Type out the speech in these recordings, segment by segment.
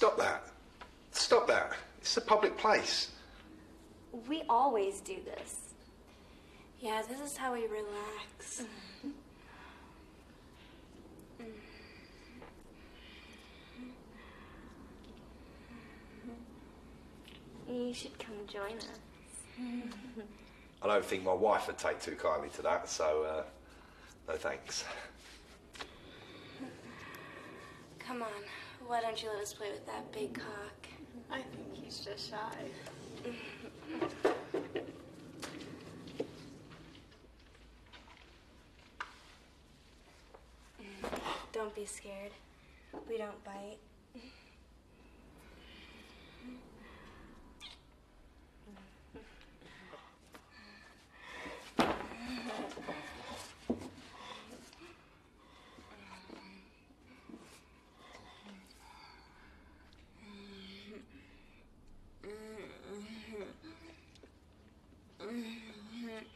Stop that. Stop that. It's a public place. We always do this. Yeah, this is how we relax. You should come join us. I don't think my wife would take too kindly to that, so uh, no thanks. Come on, why don't you let us play with that big cock? I think he's just shy. Don't be scared. We don't bite.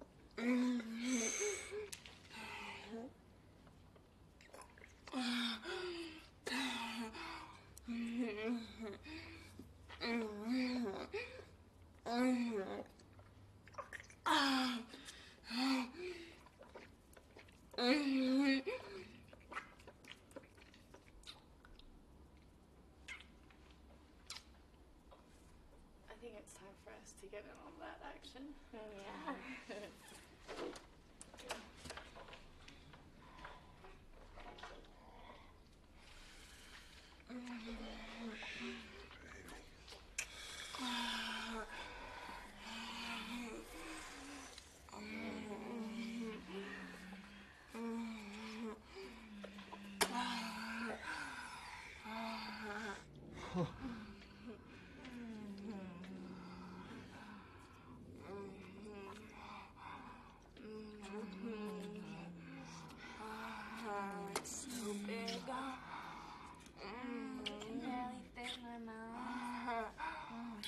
I think it's time for us to get in on that action. Yeah. It's so big. Can barely fit in our mouth.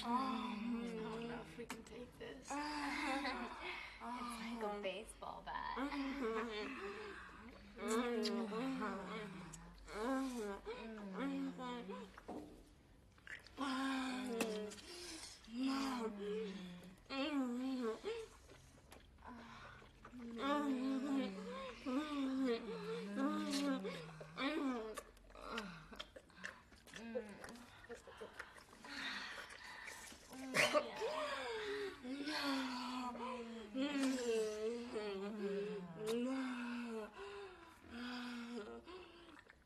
I don't know if we can take this. It's like a baseball bat. Mm-hmm.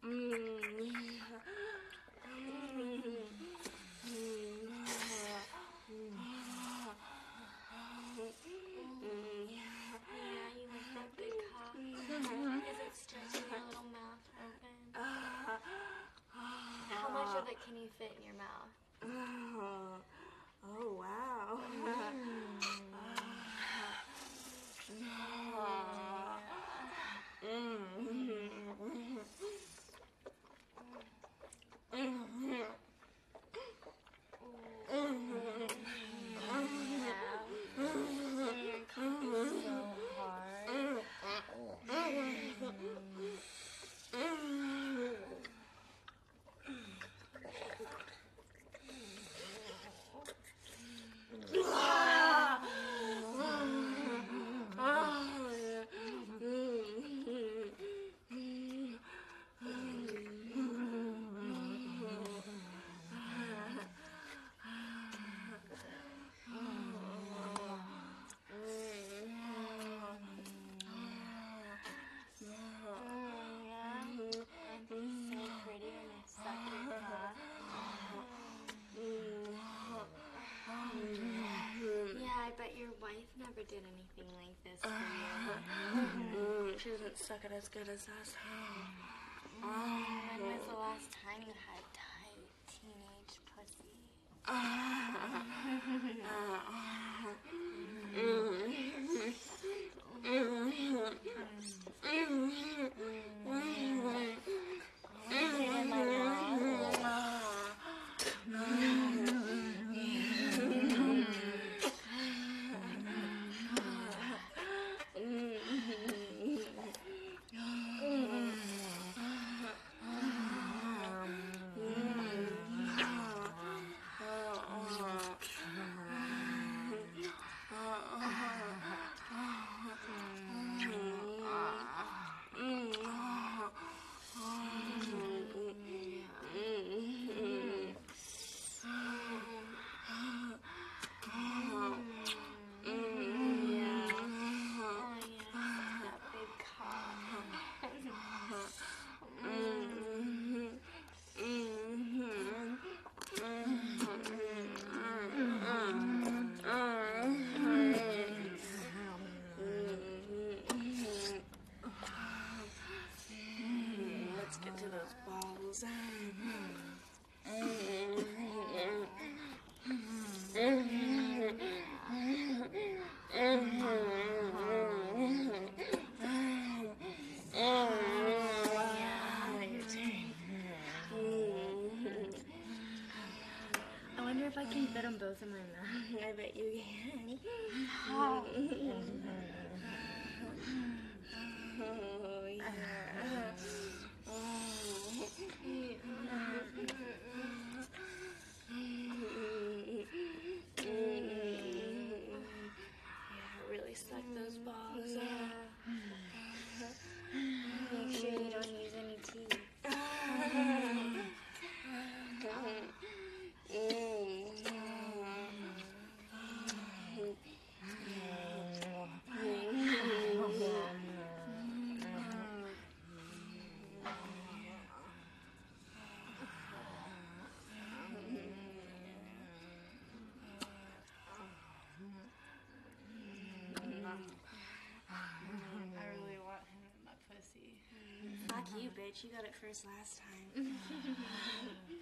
Mm-hmm. Yeah, you like that big cock. Is it stretching your little mouth open? How much of it can you fit in your mouth? Oh, wow. So pretty when I suck your cock. Yeah, I bet your wife never did anything like this for you. Mm, she doesn't suck it as good as us. When was the last time you had tight teenage pussy? Uh, I wonder if I can fit them both in my mouth. I bet you can. oh, yeah. Oh, um, you, bitch. You got it first last time.